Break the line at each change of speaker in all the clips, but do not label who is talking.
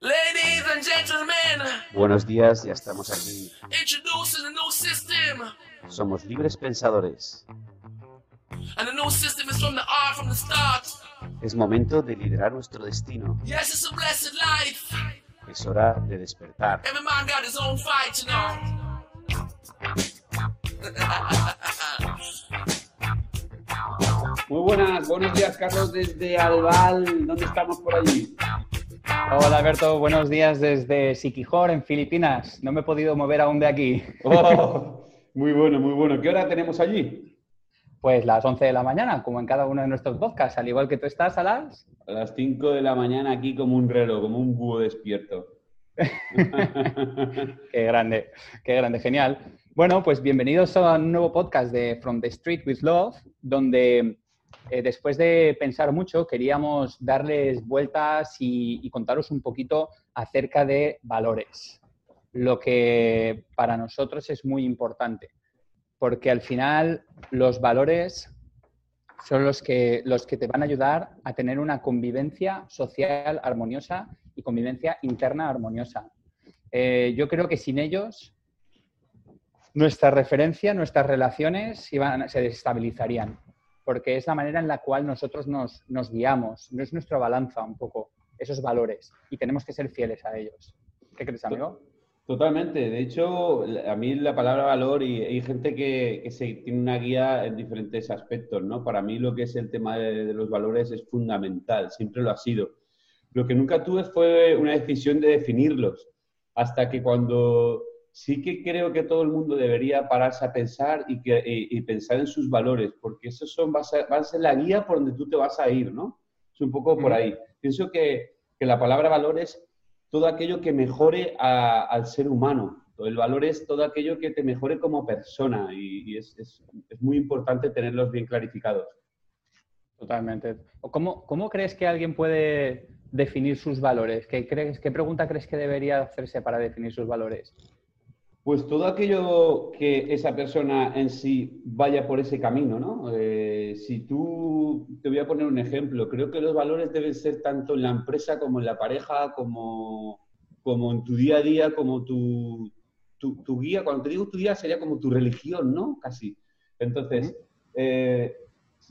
Ladies and gentlemen,
Buenos días, ya estamos aquí.
introducing a new system.
Somos libres pensadores.
And the new system is from the art from the start.
Es momento de liderar nuestro destino.
Yes, it's a blessed life.
Es hora de despertar.
Muy buenas, buenos días Carlos desde Albal, ¿dónde estamos por allí?
Hola Alberto, buenos días desde Siquijor, en Filipinas. No me he podido mover aún de aquí.
Oh, muy bueno, muy bueno. ¿Qué hora tenemos allí?
Pues las 11 de la mañana, como en cada uno de nuestros podcasts, al igual que tú estás a las...
A las 5 de la mañana aquí como un reloj, como un búho despierto.
Qué grande, qué grande, genial. Bueno, pues bienvenidos a un nuevo podcast de From the Street with Love, donde eh, después de pensar mucho queríamos darles vueltas y, contaros un poquito acerca de valores, lo que para nosotros es muy importante, porque al final los valores son los que, los que te van a ayudar a tener una convivencia social armoniosa y convivencia interna armoniosa. Eh, yo creo que sin ellos nuestra referencia, nuestras relaciones se desestabilizarían, porque es la manera en la cual nosotros nos, nos guiamos, no es nuestra balanza un poco, esos valores, y tenemos que ser fieles a ellos. ¿Qué crees, amigo?
Totalmente. De hecho, a mí la palabra valor y hay gente que, que se, tiene una guía en diferentes aspectos, ¿no? Para mí lo que es el tema de, de los valores es fundamental, siempre lo ha sido. Lo que nunca tuve fue una decisión de definirlos, hasta que cuando sí que creo que todo el mundo debería pararse a pensar y, que, y, y pensar en sus valores, porque esos son, va a, ser, va a ser la guía por donde tú te vas a ir, ¿no? Es un poco por ahí. Pienso que, que la palabra valor es todo aquello que mejore a, al ser humano. El valor es todo aquello que te mejore como persona y, y es, es, es, muy importante tenerlos bien clarificados.
Totalmente. ¿Cómo, ¿Cómo, crees que alguien puede definir sus valores? ¿Qué, crees, ¿Qué pregunta crees que debería hacerse para definir sus valores?
Pues todo aquello que esa persona en sí vaya por ese camino, ¿no? Eh, si tú, te voy a poner un ejemplo, creo que los valores deben ser tanto en la empresa como en la pareja, como, como en tu día a día, como tu, tu, tu guía. Cuando te digo tu guía sería como tu religión, ¿no? Casi. Entonces, eh,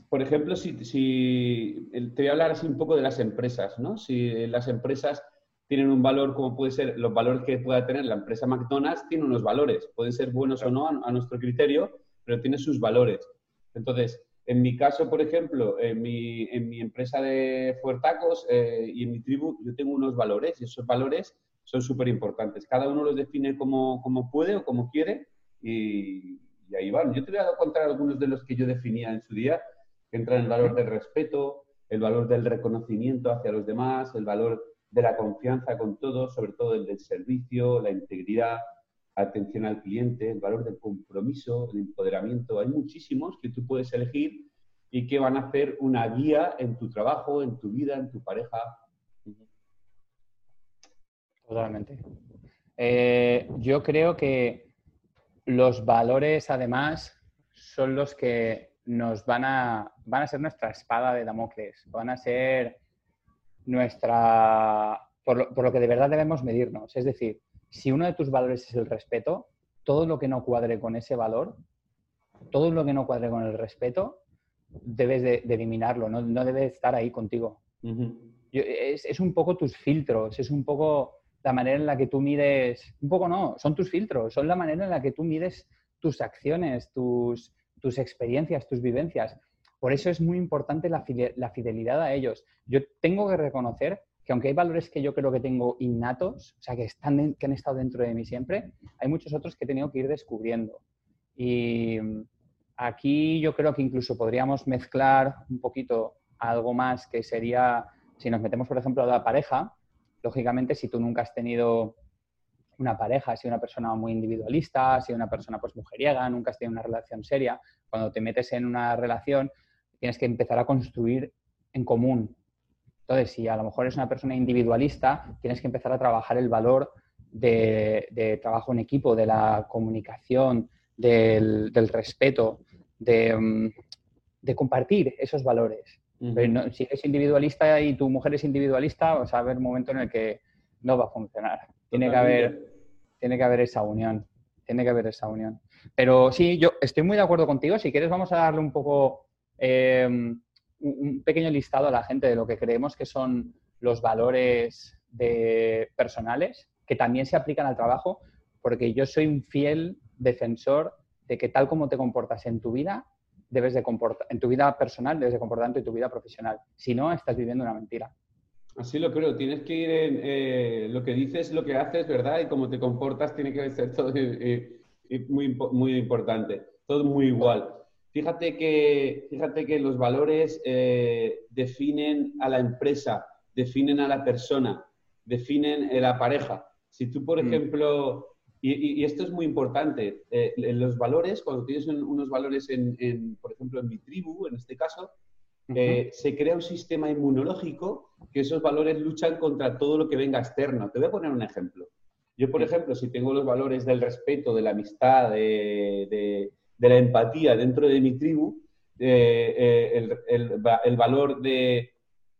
por ejemplo, si, si, te voy a hablar así un poco de las empresas, ¿no? Si las empresas tienen un valor como puede ser los valores que pueda tener la empresa McDonald's, tiene unos valores, pueden ser buenos o no a, a, nuestro criterio, pero tiene sus valores. Entonces, en mi caso, por ejemplo, en mi, en mi empresa de Fuertacos eh, y en mi tribu, yo tengo unos valores y esos valores son súper importantes. Cada uno los define como, como puede o como quiere y, y, ahí van. Yo te voy a contar algunos de los que yo definía en su día, que entran el valor del respeto, el valor del reconocimiento hacia los demás, el valor de la confianza con todos, sobre todo el del servicio, la integridad, atención al cliente, el valor del compromiso, el empoderamiento. Hay muchísimos que tú puedes elegir y que van a hacer una guía en tu trabajo, en tu vida, en tu pareja.
Totalmente. Eh, yo creo que los valores, además, son los que nos van a, van a ser nuestra espada de Damocles, van a ser nuestra, por lo, por lo, que de verdad debemos medirnos. Es decir, si uno de tus valores es el respeto, todo lo que no cuadre con ese valor, todo lo que no cuadre con el respeto, debes de, de eliminarlo, no, no, debe estar ahí contigo. Uh -huh. Yo, es, es, un poco tus filtros, es un poco la manera en la que tú mides, un poco no, son tus filtros, son la manera en la que tú mides tus acciones, tus, tus experiencias, tus vivencias. Por eso es muy importante la, fidelidad a ellos. Yo tengo que reconocer que aunque hay valores que yo creo que tengo innatos, o sea, que, están, que han estado dentro de mí siempre, hay muchos otros que he tenido que ir descubriendo. Y aquí yo creo que incluso podríamos mezclar un poquito algo más que sería, si nos metemos, por ejemplo, a la pareja, lógicamente, si tú nunca has tenido una pareja, si una persona muy individualista, si una persona pues mujeriega, nunca has tenido una relación seria, cuando te metes en una relación tienes que empezar a construir en común. Entonces, si a lo mejor eres una persona individualista, tienes que empezar a trabajar el valor de, de trabajo en equipo, de la comunicación, del, del respeto, de, mm, de, compartir esos valores. Pero no- si eres individualista y tu mujer es individualista, vas a haber un momento en el que no va a funcionar. Tiene que haber, tiene que haber esa unión. Tiene que haber esa unión. Pero sí, yo estoy muy de acuerdo contigo. Si quieres, vamos a darle un poco eh, un, pequeño listado a la gente de lo que creemos que son los valores de personales que también se aplican al trabajo, porque yo soy un fiel defensor de que tal como te comportas en tu vida, debes de comportar, en tu vida personal, debes de comportarte en tu vida profesional. Si no, estás viviendo una mentira.
Así lo creo, tienes que ir en eh, lo que dices, lo que haces, ¿verdad? Y cómo te comportas tiene que ser todo eh, eh, muy, muy importante, todo muy igual. Fíjate que, fíjate que los valores eh, definen a la empresa, definen a la persona, definen a la pareja. Si tú, por
Mm.
ejemplo, y, esto es muy importante, eh, los valores, cuando tienes un- unos valores, en, en, por ejemplo, en mi tribu, en este caso, eh, se crea un sistema inmunológico que esos valores luchan contra todo lo que venga externo. Te voy a poner un ejemplo. Yo, por ejemplo, si tengo los valores del respeto, de la amistad, de, de- de la empatía dentro de mi tribu, eh, el, el el valor de,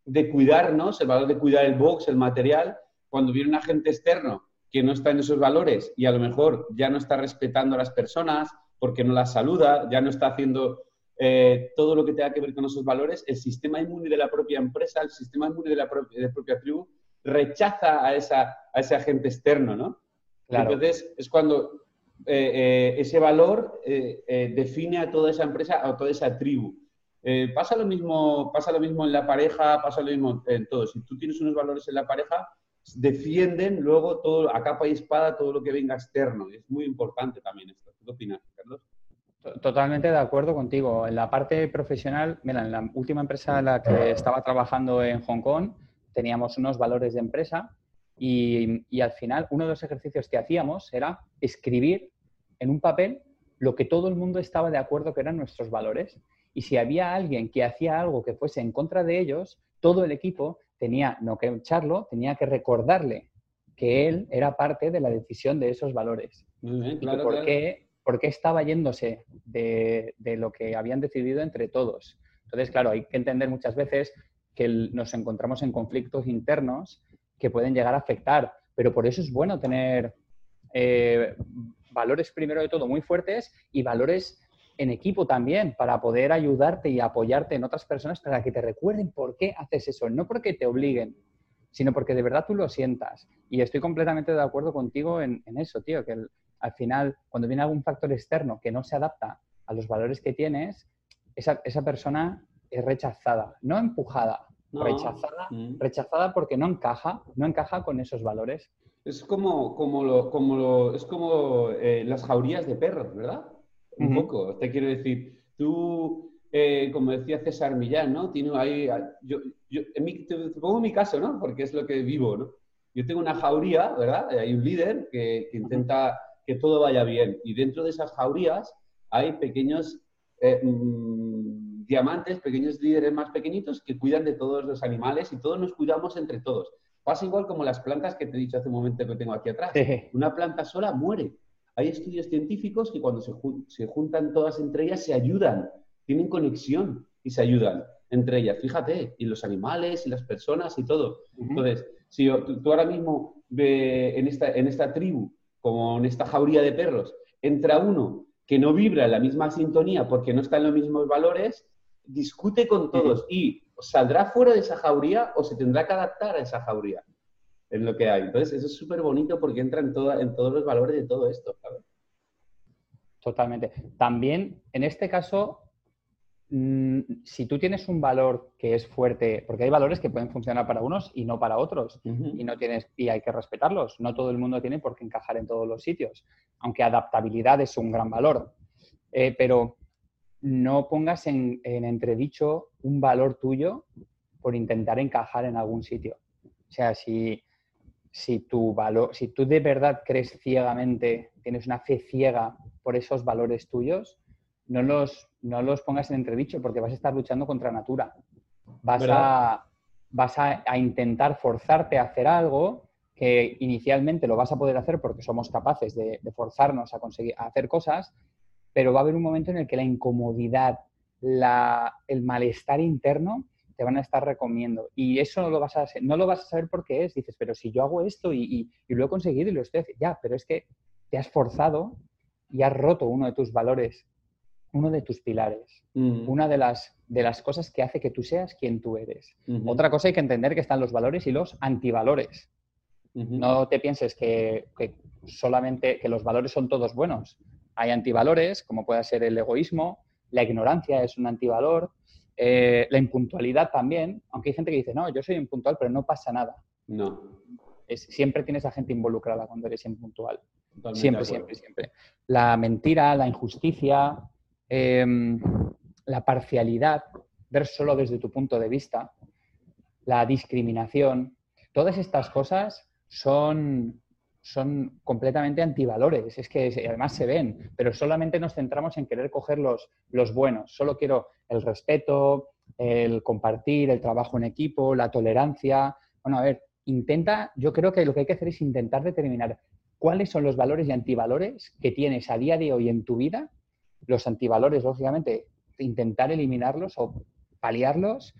de cuidarnos, el valor de cuidar el box, el material, cuando viene un agente externo que no está en esos valores y a lo mejor ya no está respetando a las personas porque no las saluda, ya no está haciendo eh, todo lo que tenga que ver con esos valores, el sistema inmune de la propia empresa, el sistema inmune de la propia, de la propia tribu, rechaza a, esa, a ese agente externo, ¿no?
Claro.
Entonces, es cuando eh, eh, ese valor eh, define a toda esa empresa, a toda esa tribu. Pasa, lo mismo, pasa lo mismo en la pareja, pasa lo mismo en todo. Si tú tienes unos valores en la pareja, defienden luego todo, a capa y espada todo lo que venga externo. Es muy importante también esto. ¿Qué opinas, Carlos?
To- Totalmente de acuerdo contigo. En la parte profesional, mira, en la última empresa en la que estaba trabajando en Hong Kong, teníamos unos valores de empresa y, y al final uno de los ejercicios que hacíamos era escribir en un papel lo que todo el mundo estaba de acuerdo que eran nuestros valores. Y si había alguien que hacía algo que fuese en contra de ellos, todo el equipo tenía, no que echarlo, tenía que recordarle que él era parte de la decisión de esos valores
Muy bien,
y por,
claro.
qué, por qué estaba yéndose de, de lo que habían decidido entre todos. Entonces, claro, hay que entender muchas veces que el- nos encontramos en conflictos internos que pueden llegar a afectar, pero por eso es bueno tener eh, valores primero de todo muy fuertes y valores en equipo también para poder ayudarte y apoyarte en otras personas para que te recuerden por qué haces eso, no porque te obliguen, sino porque de verdad tú lo sientas. Y estoy completamente de acuerdo contigo en, eso, tío, que al final, cuando viene algún factor externo que no se adapta a los valores que tienes, esa, esa persona es rechazada, no empujada,
No.
rechazada,
Mm.
rechazada porque no encaja, no encaja con esos valores.
Es como, como, lo, como lo, es como eh, las jaurías de perros, ¿verdad? Un poco. Te quiero decir, tú, eh, como decía César Millán, ¿no? Tiene ahí, yo, yo, en mi- te, te pongo mi caso, ¿no? Porque es lo que vivo, ¿no? Yo tengo una jauría, ¿verdad? Hay un líder que, que intenta que todo vaya bien. Y dentro de esas jaurías hay pequeños eh, mm, diamantes, pequeños líderes más pequeñitos que cuidan de todos los animales y todos nos cuidamos entre todos. Pasa igual como las plantas que te he dicho hace un momento que tengo aquí atrás. Una planta sola muere. Hay estudios científicos que cuando se, se juntan todas entre ellas se ayudan, tienen conexión y se ayudan entre ellas. Fíjate, y los animales y las personas y todo. Entonces, si yo- tú, tú ahora mismo ve- en, esta, en esta tribu, como en esta jauría de perros, entra uno que no vibra en la misma sintonía porque no está en los mismos valores, discute con todos y saldrá fuera de esa jauría o se tendrá que adaptar a esa jauría en lo que hay. Entonces, eso es súper bonito porque entra en, toda, en todos los valores de todo esto. ¿sabes?
Totalmente. También, en este caso, mm, si tú tienes un valor que es fuerte, porque hay valores que pueden funcionar para unos y no para otros, y no tienes y hay que respetarlos. No todo el mundo tiene por qué encajar en todos los sitios, aunque adaptabilidad es un gran valor. Eh, pero no pongas en, en entredicho un valor tuyo por intentar encajar en algún sitio. O sea, si, si, tu valor, si tú de verdad crees ciegamente, tienes una fe ciega por esos valores tuyos, no los, no los pongas en entredicho porque vas a estar luchando contra natura. Vas,
¿Verdad?
a, vas a, a intentar forzarte a hacer algo que inicialmente lo vas a poder hacer porque somos capaces de, de forzarnos a conseguir a hacer cosas, pero va a haber un momento en el que la incomodidad, la- el malestar interno te van a estar recomiendo. Y eso no lo vas a, no lo vas a saber por qué es. Dices, pero si yo hago esto y, lo he conseguido y lo estoy haciendo, ya, pero es que te has forzado y has roto uno de tus valores, uno de tus pilares, mm. una de las, de las cosas que hace que tú seas quien tú eres. Otra cosa hay que entender que están los valores y los antivalores. No te pienses que, que, solamente que los valores son todos buenos. Hay antivalores, como puede ser el egoísmo, la ignorancia es un antivalor, eh, la impuntualidad también, aunque hay gente que dice, no, yo soy impuntual, pero no pasa nada.
No.
Es, siempre tienes a gente involucrada cuando eres impuntual. siempre, siempre, siempre. La mentira, la injusticia, em, la parcialidad, ver solo desde tu punto de vista, la discriminación, todas estas cosas son son completamente antivalores, es que además se ven, pero solamente nos centramos en querer coger los, los buenos. Solo quiero el respeto, el compartir, el trabajo en equipo, la tolerancia. Bueno, a ver, intenta, yo creo que lo que hay que hacer es intentar determinar cuáles son los valores y antivalores que tienes a día de hoy en tu vida. Los antivalores, lógicamente, intentar eliminarlos o paliarlos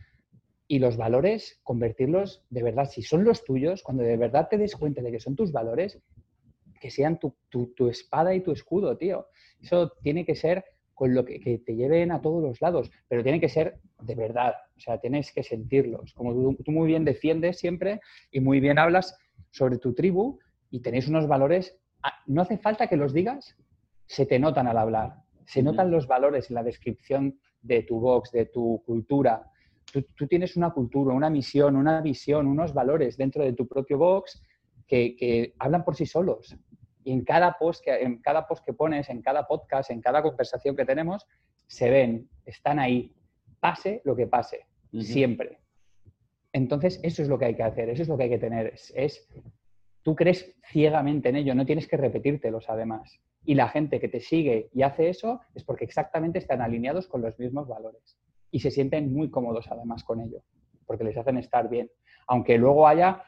y los valores, convertirlos de verdad, si son los tuyos, cuando de verdad te des cuenta de que son tus valores, que sean tu, espada y tu escudo, tío. Eso tiene que ser con lo que, te lleven a todos los lados, pero tiene que ser de verdad, o sea, tienes que sentirlos. Como tú, muy bien defiendes siempre y muy bien hablas sobre tu tribu y tenéis unos valores, ah, no hace falta que los digas, se te notan al hablar, se notan los valores en la descripción de tu box, de tu cultura, tú, tienes una cultura, una misión, una visión, unos valores dentro de tu propio box que, hablan por sí solos. Y en cada, post que, en cada post que pones, en cada podcast, en cada conversación que tenemos, se ven, están ahí, pase lo que pase, siempre. Entonces, eso es lo que hay que hacer, eso es lo que hay que tener. Es, tú crees ciegamente en ello, no tienes que repetírtelos además. Y la gente que te sigue y hace eso es porque exactamente están alineados con los mismos valores y se sienten muy cómodos además con ello, porque les hacen estar bien. Aunque luego haya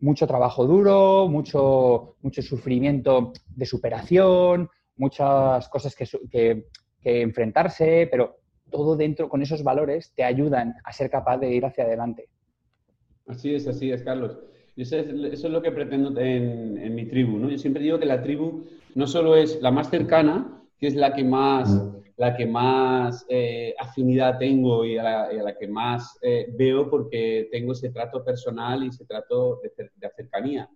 mucho trabajo duro, mucho, mucho sufrimiento de superación, muchas cosas que, enfrentarse, pero todo dentro con esos valores te ayudan a ser capaz de ir hacia adelante.
Así es, así es, Carlos. Eso es, eso es lo que pretendo en, en, mi tribu. ¿no? Yo siempre digo que la tribu no solo es la más cercana, que es la que más la que más eh, afinidad tengo y a la, que más eh, veo porque tengo ese trato personal y ese trato de, cercanía.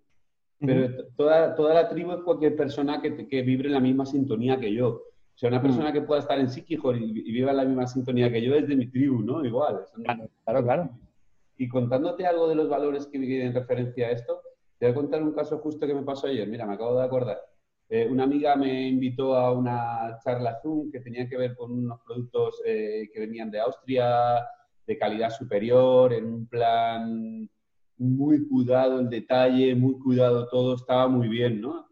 Pero toda, toda la tribu es cualquier persona que, que, vibre en la misma sintonía que yo. O sea, una persona que pueda estar en Sikihor y, y, viva en la misma sintonía que yo es de mi tribu, ¿no? Igual.
Claro, claro,
Y contándote algo de los valores que en referencia a esto, te voy a contar un caso justo que me pasó ayer. Mira, me acabo de acordar. Eh, una amiga me invitó a una charla Zoom que tenía que ver con unos productos eh, que venían de Austria, de calidad superior, en un plan muy cuidado el detalle, muy cuidado todo, estaba muy bien, ¿no?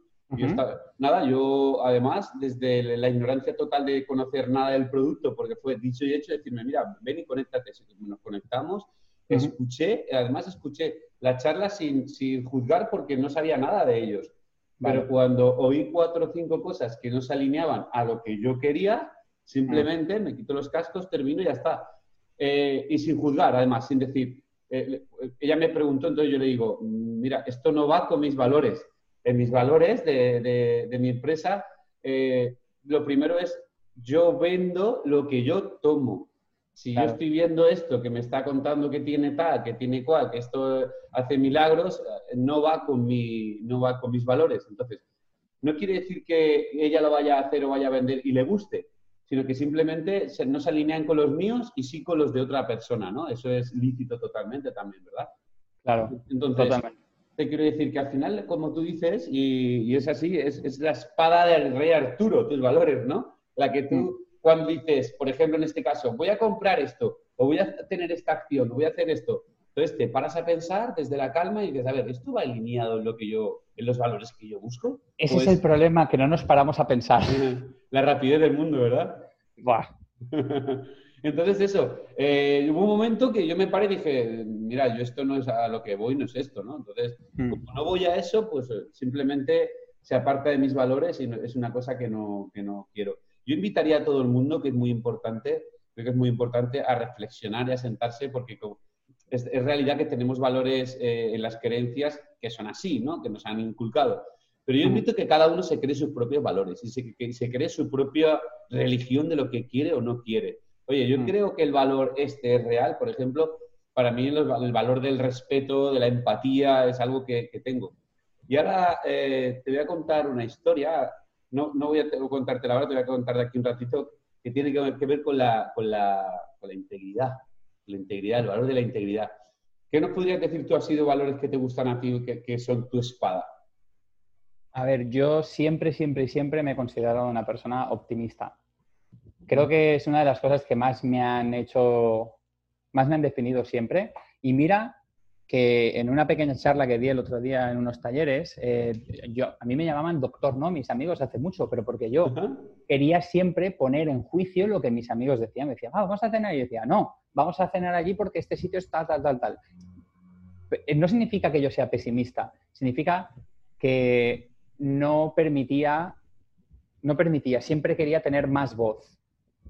nada, yo además, desde la ignorancia total de conocer nada del producto, porque fue dicho y hecho, decirme, mira, ven y conéctate. Nos conectamos, escuché, además escuché la charla sin, sin juzgar porque no sabía nada de ellos pero cuando oí cuatro o cinco cosas que no se alineaban a lo que yo quería, simplemente me quito los cascos, termino y ya está. Eh, y sin juzgar, además, sin decir. Eh, ella me preguntó, entonces yo le digo, mira, esto no va con mis valores. En mis valores de, de, mi empresa, eh, lo primero es, yo vendo lo que yo tomo. Si yo estoy viendo esto que me está contando que tiene tal, que tiene cual, que esto hace milagros, no va con, mi, no va con mis valores. Entonces, no quiere decir que ella lo vaya a hacer o vaya a vender y le guste, sino que simplemente no se alinean con los míos y sí con los de otra persona, ¿no? Eso es lícito totalmente también, ¿verdad?
Claro.
Entonces, te quiero decir que al final, como tú dices, y, es así, es, es, la espada del rey Arturo, tus valores, ¿no? La que tú mm cuando dices, por ejemplo, en este caso, voy a comprar esto, o voy a tener esta acción, o voy a hacer esto. Entonces te paras a pensar desde la calma y dices, a ver, ¿esto va alineado en lo que yo, en los valores que yo busco?
Ese es el problema, que no nos paramos a pensar.
La rapidez del mundo, ¿verdad? Entonces eso, eh, hubo un momento que yo me paré y dije, mira, yo esto no es a lo que voy, no es esto, ¿no? Entonces, hmm. como no voy a eso, pues simplemente se aparta de mis valores y es una cosa que no, que no quiero. Yo invitaría a todo el mundo, que es muy importante, creo que es muy importante, a reflexionar y a sentarse, porque es, realidad que tenemos valores eh, en las creencias que son así, ¿no? Que nos han inculcado. Pero yo invito a que cada uno se cree sus propios valores y se, que se cree su propia religión de lo que quiere o no quiere. Oye, yo creo que el valor este es real, por ejemplo, para mí el, valor del respeto, de la empatía, es algo que, tengo. Y ahora eh, te voy a contar una historia, no, no voy a contarte ahora, te voy a contar de aquí un ratito, que tiene que ver con la, con la, con la integridad la integridad, el valor de la integridad. ¿Qué nos podrías decir tú, ha sido valores que te gustan a ti, que, que son tu espada?
A ver, yo siempre, siempre, siempre me he considerado una persona optimista. Creo que es una de las cosas que más me han hecho, más me han definido siempre. Y mira que en una pequeña charla que di el otro día en unos talleres, eh, yo, a mí me llamaban doctor, ¿no? Mis amigos hace mucho, pero porque yo quería siempre poner en juicio lo que mis amigos decían. Me decían, ah, vamos a cenar. Y yo decía, no, vamos a cenar allí porque este sitio está tal, tal, tal. Eh, no significa que yo sea pesimista, significa que no permitía, no permitía, siempre quería tener más voz,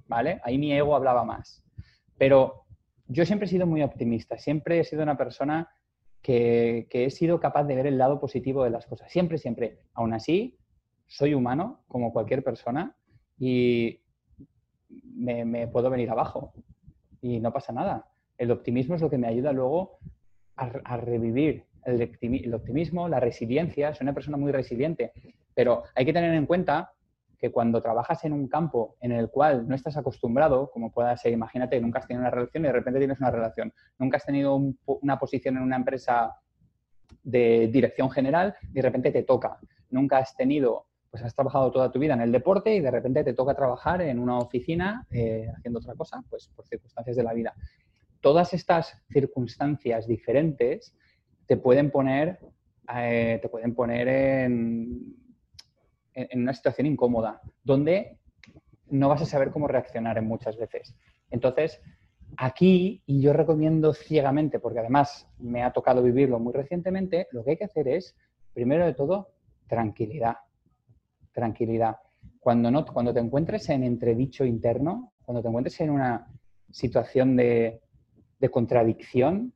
¿vale? Ahí mi ego hablaba más. Pero yo siempre he sido muy optimista, siempre he sido una persona que, he sido capaz de ver el lado positivo de las cosas, siempre, siempre. Aún así, soy humano como cualquier persona y me, puedo venir abajo y no pasa nada. El optimismo es lo que me ayuda luego a, revivir el, optimismo, la resiliencia. Soy una persona muy resiliente, pero hay que tener en cuenta que cuando trabajas en un campo en el cual no estás acostumbrado, como pueda ser, imagínate, nunca has tenido una relación y de repente tienes una relación, nunca has tenido una posición en una empresa de dirección general y de repente te toca, nunca has tenido, pues has trabajado toda tu vida en el deporte y de repente te toca trabajar en una oficina eh, haciendo otra cosa, pues por circunstancias de la vida. Todas estas circunstancias diferentes te pueden poner, eh, te pueden poner en, en una situación incómoda, donde no vas a saber cómo reaccionar en muchas veces. Entonces, aquí, y yo recomiendo ciegamente, porque además me ha tocado vivirlo muy recientemente, lo que hay que hacer es, primero de todo, tranquilidad. Tranquilidad. Cuando, no, cuando te encuentres en entredicho interno, cuando te encuentres en una situación de, de contradicción,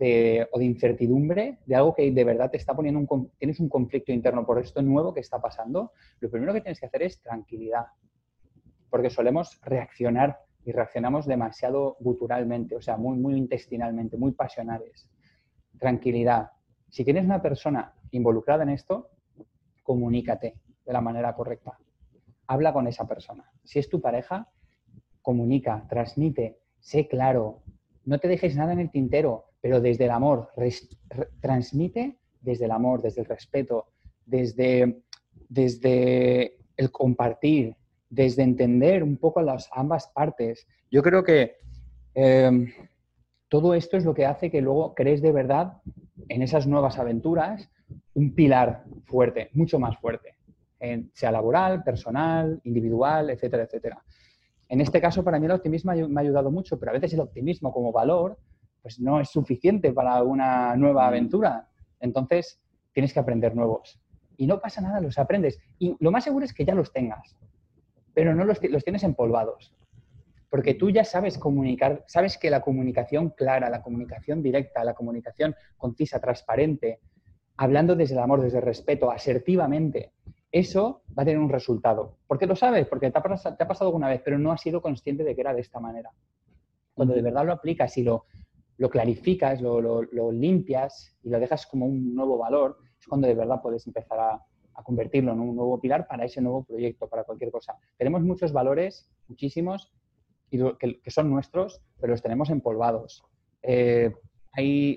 o de incertidumbre, de algo que de verdad te está poniendo un, tienes un conflicto interno por esto nuevo que está pasando, lo primero que tienes que hacer es tranquilidad, porque solemos reaccionar y reaccionamos demasiado guturalmente, o sea, muy, muy intestinalmente, muy pasionales. Tranquilidad. Si tienes una persona involucrada en esto, comunícate de la manera correcta. Habla con esa persona. Si es tu pareja, comunica, transmite, sé claro, no te dejes nada en el tintero pero desde el amor, transmite desde el amor, desde el respeto, desde, desde el compartir, desde entender un poco las ambas partes. Yo creo que em, todo esto es lo que hace que luego crees de verdad en esas nuevas aventuras un pilar fuerte, mucho más fuerte, sea laboral, personal, individual, etcétera, etcétera. En este caso, para mí el optimismo me ha ayudado mucho, pero a veces el optimismo como valor pues no es suficiente para una nueva aventura. Entonces, tienes que aprender nuevos. Y no pasa nada, los aprendes. Y lo más seguro es que ya los tengas, pero no los, los tienes empolvados. Porque tú ya sabes comunicar, sabes que la comunicación clara, la comunicación directa, la comunicación concisa, transparente, hablando desde el amor, desde el respeto, asertivamente, eso va a tener un resultado. Porque lo sabes, porque te ha, te ha pasado alguna vez, pero no has sido consciente de que era de esta manera. Cuando de verdad lo aplicas y lo, lo clarificas, lo, limpias y lo dejas como un nuevo valor, es cuando de verdad puedes empezar a, convertirlo en un nuevo pilar para ese nuevo proyecto, para cualquier cosa. Tenemos muchos valores, muchísimos, y que, son nuestros, pero los tenemos empolvados. Eh,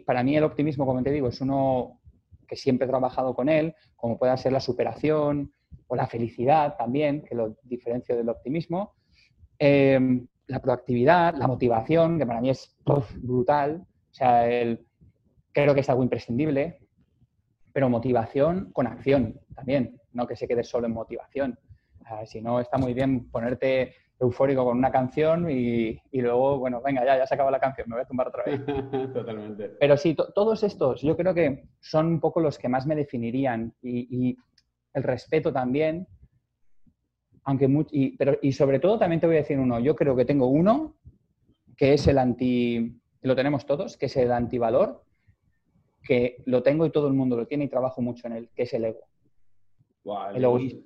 para mí el optimismo, como te digo, es uno que siempre he trabajado con él, como pueda ser la superación o la felicidad también, que lo diferencio del optimismo. Eh, la proactividad, la motivación, que para mí es brutal. O sea, el, creo que es algo imprescindible, pero motivación con acción también, no que se quede solo en motivación. si no, está muy bien ponerte eufórico con una canción y, luego, bueno, venga, ya, ya se acaba la canción, me voy a tumbar otra vez.
Totalmente.
Pero sí, todos estos yo creo que son un poco los que más me definirían y, y el respeto también, aunque y, pero, y sobre todo también te voy a decir uno, yo creo que tengo uno que es el anti, lo tenemos todos, que es el antivalor, que lo tengo y todo el mundo lo tiene y trabajo mucho en él, que es el ego. El egoísmo.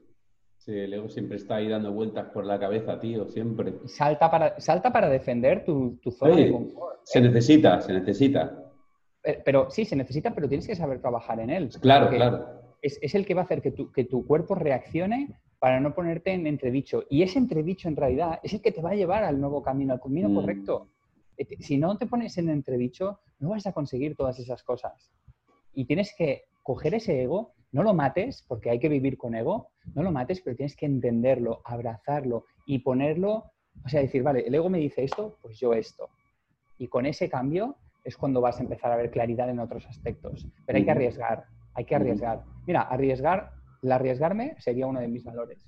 Sí, el ego siempre está ahí dando vueltas por la cabeza, tío, siempre.
Salta para, salta para defender tu, tu zona
Sí,
de confort.
Se necesita, se necesita.
Eh, Pero sí, se necesita, pero tienes que saber trabajar en él.
Claro, claro.
Es, es el que va a hacer que tu, que tu cuerpo reaccione para no ponerte en entredicho. Y ese entredicho, en realidad, es el que te va a llevar al nuevo camino, al camino
Mm.
correcto. Eh, Si no te pones en entredicho, no vas a conseguir todas esas cosas. Y tienes que coger ese ego, no lo mates, porque hay que vivir con ego, no lo mates, pero tienes que entenderlo, abrazarlo y ponerlo, o sea, decir, vale, el ego me dice esto, pues yo esto. Y con ese cambio es cuando vas a empezar a ver claridad en otros aspectos. Pero hay que arriesgar, hay que arriesgar. Mira, arriesgar, el arriesgarme sería uno de mis valores.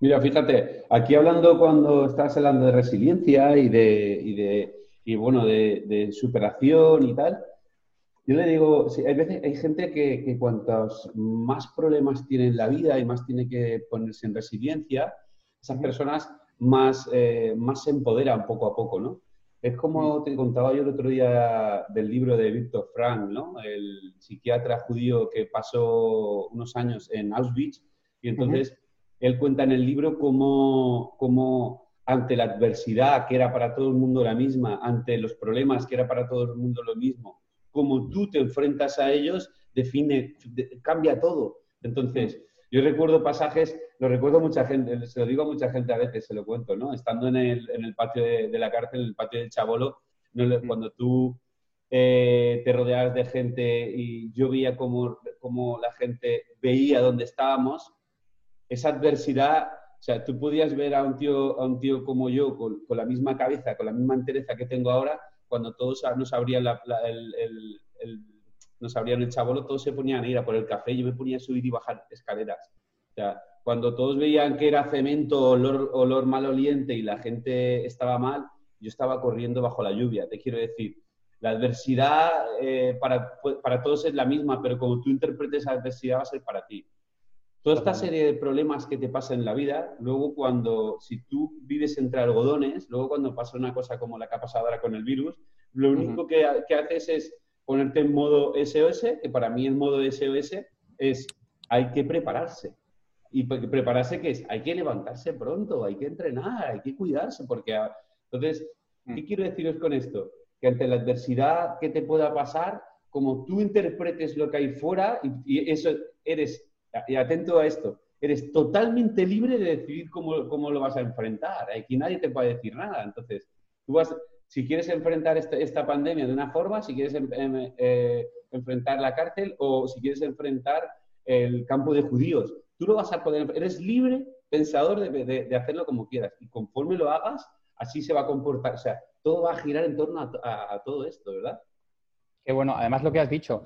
Mira, fíjate, aquí hablando cuando estás hablando de resiliencia y de, y de y bueno, de, de superación y tal, yo le digo, sí, hay veces, hay gente que, que cuantos más problemas tiene en la vida y más tiene que ponerse en resiliencia, esas personas más, eh, más se empoderan poco a poco, ¿no? Es como te contaba yo el otro día del libro de Víctor Frank, ¿no? El psiquiatra judío que pasó unos años en Auschwitz y entonces él cuenta en el libro cómo, cómo ante la adversidad, que era para todo el mundo la misma, ante los problemas, que era para todo el mundo lo mismo, como tú te enfrentas a ellos, define, de- cambia todo. Entonces, yo recuerdo pasajes, lo recuerdo mucha gente, se lo digo a mucha gente a veces, se lo cuento, ¿no? Estando en el, en el patio de, de la cárcel, en el patio del Chabolo, no le- cuando tú eh, te rodeabas de gente y yo veía cómo, cómo la gente veía dónde estábamos, esa adversidad, o sea, tú podías ver a un tío, a un tío como yo, con, con la misma cabeza, con la misma entereza que tengo ahora, cuando todos nos abrían la- la- el, el- el- nos abrían el chabolo, todos se ponían a ir a por el café, yo me ponía a subir y bajar escaleras. O sea, cuando todos veían que era cemento, olor, olor maloliente y la gente estaba mal, yo estaba corriendo bajo la lluvia. Te quiero decir, la adversidad eh, para, para todos es la misma, pero como tú interpretes la adversidad va a ser para ti. Toda esta serie de problemas que te pasan en la vida, luego cuando, si tú vives entre algodones, luego cuando pasa una cosa como la que ha pasado ahora con el virus, lo único que, que haces es ponerte en modo SOS, que para mí el modo SOS es hay que prepararse. Y pre- prepararse que es, hay que levantarse pronto, hay que entrenar, hay que cuidarse, porque a- entonces, ¿qué quiero deciros con esto? Que ante la adversidad que te pueda pasar, como tú interpretes lo que hay fuera, y, y eso eres, y atento a esto, eres totalmente libre de decidir cómo, cómo lo vas a enfrentar. Aquí nadie te puede decir nada. Entonces, tú vas, si quieres enfrentar esta, esta pandemia de una forma, si quieres em- em- eh, enfrentar la cárcel o si quieres enfrentar el campo de judíos, tú lo vas a poder, eres libre pensador de, hacerlo como quieras. Y conforme lo hagas, así se va a comportar. O sea, todo va a girar en torno a, a- todo esto, ¿verdad?
Que bueno, además lo que has dicho,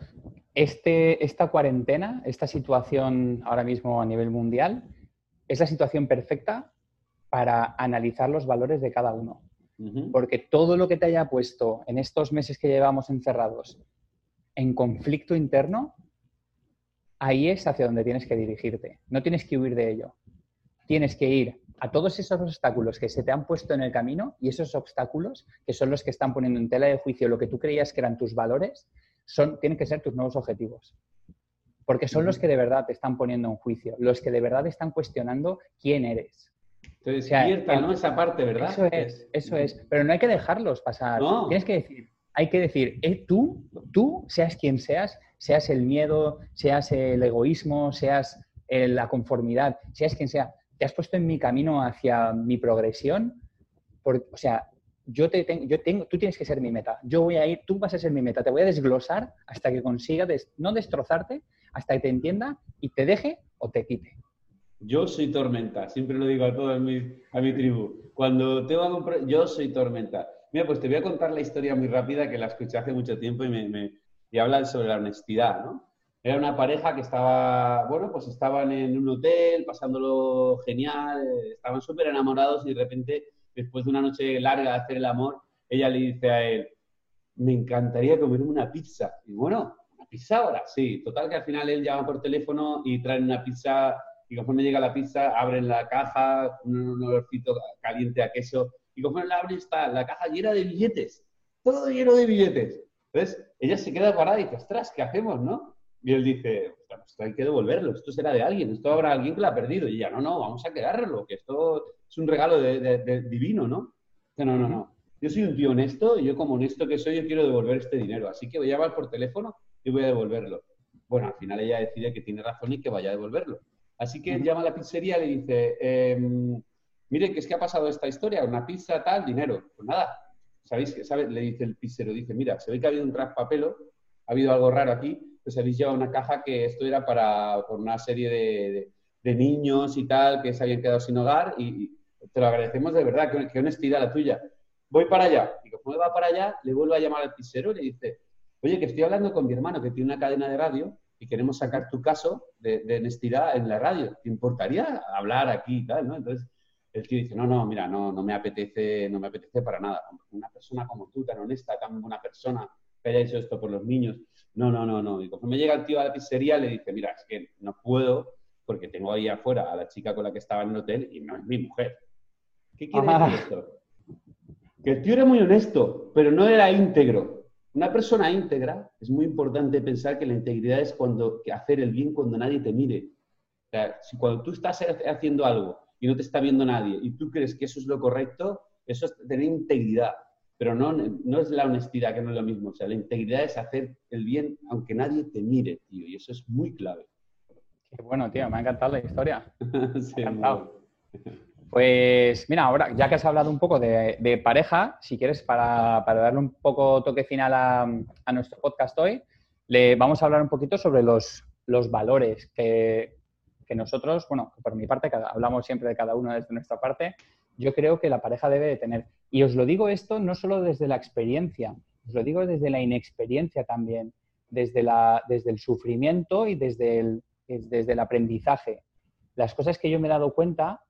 este, esta cuarentena, esta situación ahora mismo a nivel mundial, es la situación perfecta para analizar los valores de cada uno. Porque todo lo que te haya puesto en estos meses que llevamos encerrados en conflicto interno, ahí es hacia donde tienes que dirigirte. No tienes que huir de ello. Tienes que ir a todos esos obstáculos que se te han puesto en el camino y esos obstáculos que son los que están poniendo en tela de juicio lo que tú creías que eran tus valores, son, tienen que ser tus nuevos objetivos. Porque son los que de verdad te están poniendo en juicio, los que de verdad están cuestionando quién eres. O sea,
despierta,
el-
¿no? Esa parte, ¿verdad?
Eso es, eso es. Pero no hay que dejarlos pasar.
No.
Tienes que decir, hay que decir, eh, tú, tú, seas quien seas, seas el miedo, seas el egoísmo, seas eh, la conformidad, seas quien sea, te has puesto en mi camino hacia mi progresión. por- o sea, yo te tengo, yo tengo, tú tienes que ser mi meta. Yo voy a ir, tú vas a ser mi meta. Te voy a desglosar hasta que consiga des- no destrozarte, hasta que te entienda y te deje o te quite.
Yo soy tormenta, siempre lo digo a toda mi, a mi tribu. Cuando tengo algún pro- yo soy tormenta. Mira, pues te voy a contar la historia muy rápida que la escuché hace mucho tiempo y me, habla sobre la honestidad, ¿no? Era una pareja que estaba, bueno, pues estaban en un hotel, pasándolo genial, estaban súper enamorados y de repente, después de una noche larga de hacer el amor, ella le dice a él, me encantaría comerme una pizza. Y bueno, ¿una pizza ahora? Sí, total que al final él llama por teléfono y traen una pizza y conforme llega la pizza abren la caja, un, olorcito caliente a queso Y como la abre está la caja llena de billetes, todo lleno de billetes. Entonces, ella se queda parada y dice, ostras, ¿qué hacemos, no? Y él dice, ostras, esto hay que devolverlo, esto será de alguien, esto habrá alguien que lo ha perdido. Y ella, no, no, vamos a quedarlo, que esto es un regalo de- de- divino, ¿no? Dice, no, no, no. Yo soy un tío honesto y yo como honesto que soy, yo quiero devolver este dinero. Así que voy a llamar por teléfono y voy a devolverlo. Bueno, al final ella decide que tiene razón y que vaya a devolverlo. Así que llama a la pizzería y le dice, em, mire, que es que ha pasado esta historia, una pizza, tal, dinero. Pues nada, ¿sabéis? que sabe? Le dice el pizzero, dice, mira, se ve que ha habido un traspapelo, ha habido algo raro aquí, pues habéis llevado una caja que esto era para por una serie de, de- de niños y tal, que se habían quedado sin hogar y, y te lo agradecemos de verdad, qué, qué honestidad la tuya. Voy para allá. Y como va para allá, le vuelvo a llamar al pizzero y le dice, oye, que estoy hablando con mi hermano que tiene una cadena de radio y queremos sacar tu caso de, de honestidad en la radio. ¿Te importaría hablar aquí y tal? ¿no? Entonces el tío dice, no, no, mira, no, no me apetece, no me apetece para nada. Una persona como tú, tan honesta, tan buena persona, que haya hecho esto por los niños. No, no, no, no. Y conforme llega el tío a la pizzería, le dice, mira, es que no puedo porque tengo ahí afuera a la chica con la que estaba en el hotel y no es mi mujer. ¿Qué quiere
Ah.
decir esto? Que el tío era muy honesto, pero no era íntegro. Una persona íntegra, es muy importante pensar que la integridad es cuando que hacer el bien cuando nadie te mire. O sea, si cuando tú estás ha- haciendo algo y no te está viendo nadie y tú crees que eso es lo correcto, eso es tener integridad. Pero no, no es la honestidad, que no es lo mismo. O sea, la integridad es hacer el bien aunque nadie te mire, tío. Y eso es muy clave.
Qué bueno, tío, me ha encantado la historia.
Sí, muy
encantado. Pues mira, ahora ya que has hablado un poco de, pareja, si quieres, para, para darle un poco toque final a, nuestro podcast hoy, le vamos a hablar un poquito sobre los, los valores que, que nosotros, bueno, por mi parte, cada- hablamos siempre de cada uno desde nuestra parte, yo creo que la pareja debe de tener. Y os lo digo esto no solo desde la experiencia, os lo digo desde la inexperiencia también, desde, la, desde el sufrimiento y desde el, desde el aprendizaje. Las cosas que yo me he dado cuenta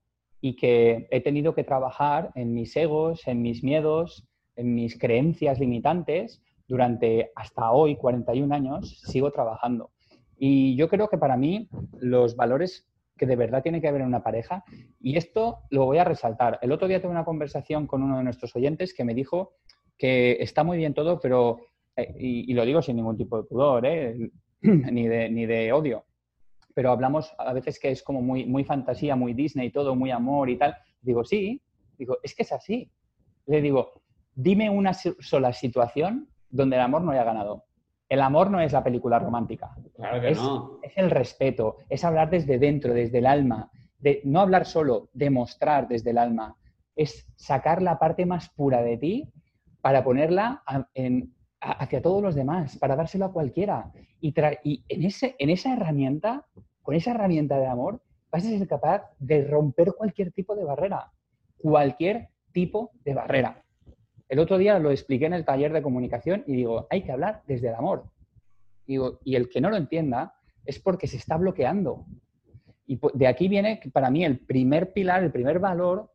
y que he tenido que trabajar en mis egos, en mis miedos, en mis creencias limitantes durante hasta hoy, 41 años, sigo trabajando. Y yo creo que para mí los valores que de verdad tiene que haber en una pareja, y esto lo voy a resaltar. El otro día tuve una conversación con uno de nuestros oyentes que me dijo que está muy bien todo, pero, eh, y, lo digo sin ningún tipo de pudor, ¿eh? ni de odio, pero hablamos a veces que es como muy, muy fantasía, muy Disney, todo muy amor y tal. Digo, sí, digo, es que es así. Le digo, dime una sola situación donde el amor no haya ganado. El amor no es la película romántica,
Claro que
Es-
no.
es el respeto, es hablar desde dentro, desde el alma, de no hablar solo, demostrar desde el alma, es sacar la parte más pura de ti para ponerla a- en- a- hacia todos los demás, para dárselo a cualquiera. Y, tra- y en, ese, en esa herramienta, con esa herramienta de amor, vas a ser capaz de romper cualquier tipo de barrera, cualquier tipo de barrera. El otro día lo expliqué en el taller de comunicación y digo, hay que hablar desde el amor. Y el que no lo entienda es porque se está bloqueando. Y po- de aquí viene para mí el primer pilar, el primer valor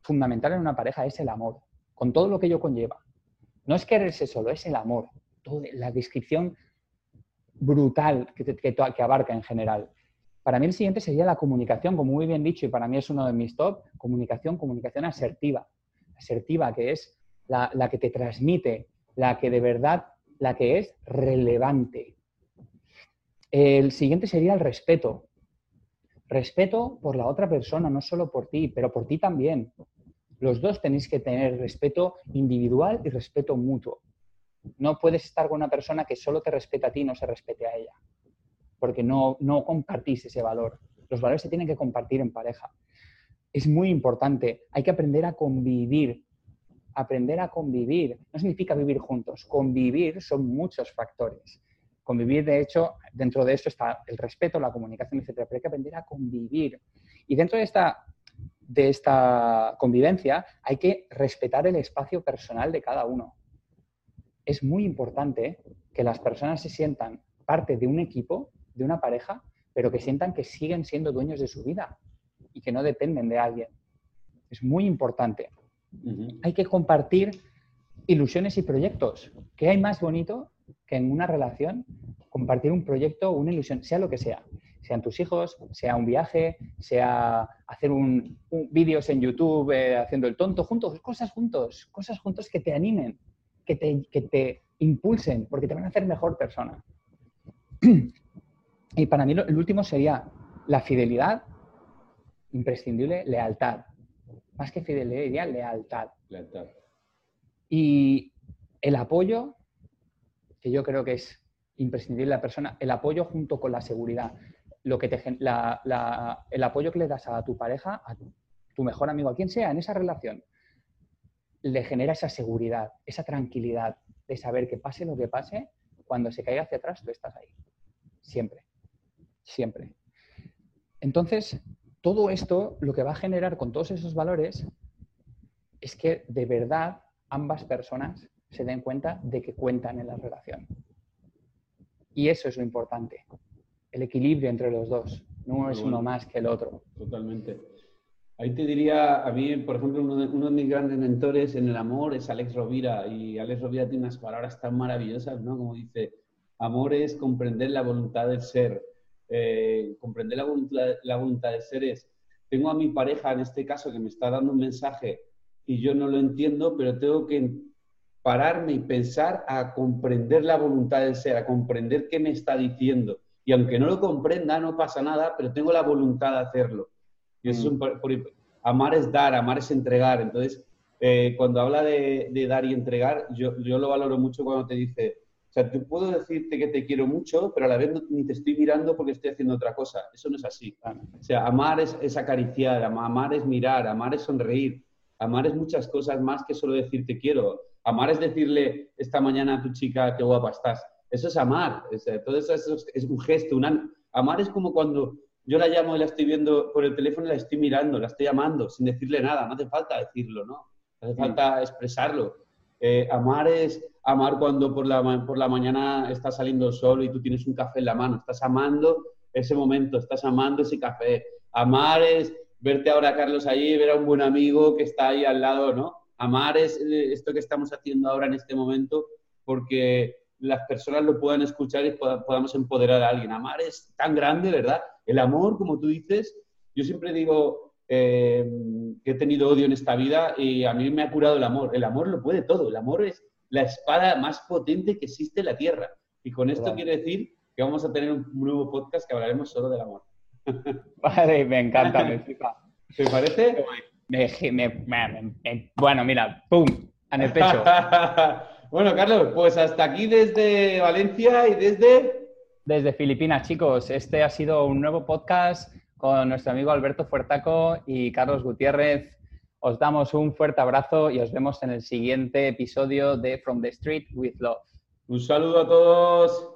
fundamental en una pareja es el amor, con todo lo que ello conlleva. No es quererse solo, es el amor. Todo- la descripción brutal que abarca en general. Para mí el siguiente sería la comunicación, como muy bien dicho, y para mí es uno de mis top, comunicación, comunicación asertiva. Asertiva, que es la, que te transmite, la que de verdad, la que es relevante. El siguiente sería el respeto. Respeto por la otra persona, no solo por ti, pero por ti también. Los dos tenéis que tener respeto individual y respeto mutuo. No puedes estar con una persona que solo te respeta a ti y no se respete a ella, porque no, no compartís ese valor. Los valores se tienen que compartir en pareja. Es muy importante. Hay que aprender a convivir. Aprender a convivir. No significa vivir juntos. Convivir son muchos factores. Convivir, de hecho, dentro de esto está el respeto, la comunicación, etcétera. Pero hay que aprender a convivir. Y dentro de esta, de esta convivencia hay que respetar el espacio personal de cada uno. Es muy importante que las personas se sientan parte de un equipo, de una pareja, pero que sientan que siguen siendo dueños de su vida y que no dependen de alguien. Es muy importante. Hay que compartir ilusiones y proyectos. ¿Qué hay más bonito que en una relación compartir un proyecto o una ilusión, sea lo que sea? Sean tus hijos, sea un viaje, sea hacer un, un- vídeos en YouTube eh, haciendo el tonto juntos, cosas juntos, cosas juntos que te animen, que te, que te impulsen, porque te van a hacer mejor persona. Y para mí lo- el último sería la fidelidad, imprescindible, lealtad. Más que fidelidad, diría lealtad.
Lealtad.
Y el apoyo, que yo creo que es imprescindible la persona, el apoyo junto con la seguridad. Lo que te, gen- la- la- el apoyo que le das a tu pareja, a tu mejor amigo, a quien sea en esa relación, le genera esa seguridad, esa tranquilidad de saber que pase lo que pase, cuando se caiga hacia atrás, tú estás ahí. Siempre. Siempre. Entonces, todo esto lo que va a generar con todos esos valores es que de verdad ambas personas se den cuenta de que cuentan en la relación. Y eso es lo importante, el equilibrio entre los dos. No
Muy
es
bueno.
uno más que el otro.
Totalmente. Ahí te diría, a mí, por ejemplo, uno de, uno de mis grandes mentores en el amor es Alex Rovira. Y Alex Rovira tiene unas palabras tan maravillosas, ¿no? Como dice, amor es comprender la voluntad del ser. Eh, comprender la voluntad, la voluntad del ser es, tengo a mi pareja, en este caso, que me está dando un mensaje y yo no lo entiendo, pero tengo que pararme y pensar a comprender la voluntad del ser, a comprender qué me está diciendo. Y aunque no lo comprenda, no pasa nada, pero tengo la voluntad de hacerlo. Y eso es un por- por- amar es dar, amar es entregar. Entonces, eh, cuando habla de, de dar y entregar, yo, yo lo valoro mucho cuando te dice, sea, te puedo decirte que te quiero mucho, pero a la vez ni te estoy mirando porque estoy haciendo otra cosa. Eso no es así. O sea, amar es, es acariciar, ama- amar es mirar, amar es sonreír, amar es muchas cosas más que solo decir te quiero. Amar es decirle esta mañana a tu chica qué guapa estás. Eso es amar. O sea, todo eso es, es un gesto. una- amar es como cuando yo la llamo y la estoy viendo por el teléfono y la estoy mirando, la estoy amando sin decirle nada. No hace falta decirlo, ¿no? No hace falta expresarlo. Eh, amar es amar cuando por la, por la mañana está saliendo el sol y tú tienes un café en la mano. Estás amando ese momento, estás amando ese café. Amar es verte ahora, Carlos, allí, ver a un buen amigo que está ahí al lado, ¿no? Amar es eh, esto que estamos haciendo ahora en este momento porque las personas lo puedan escuchar y poda- podamos empoderar a alguien. Amar es tan grande, ¿verdad? El amor, como tú dices, yo siempre digo eh, que he tenido odio en esta vida y a mí me ha curado el amor. El amor lo puede todo. El amor es la espada más potente que existe en la Tierra. Y con esto
Total.
quiero decir que vamos a tener un nuevo podcast que hablaremos solo del amor.
Vale, me encanta, me flipa.
¿Te parece?
Me- me- me- bueno, mira, ¡pum! En el pecho.
bueno, Carlos, pues hasta aquí desde Valencia y desde...
Desde Filipinas, chicos, este ha sido un nuevo podcast con nuestro amigo Alberto Fuertaco y Carlos Gutiérrez. Os damos un fuerte abrazo y os vemos en el siguiente episodio de From the Street with Love.
Un saludo a todos.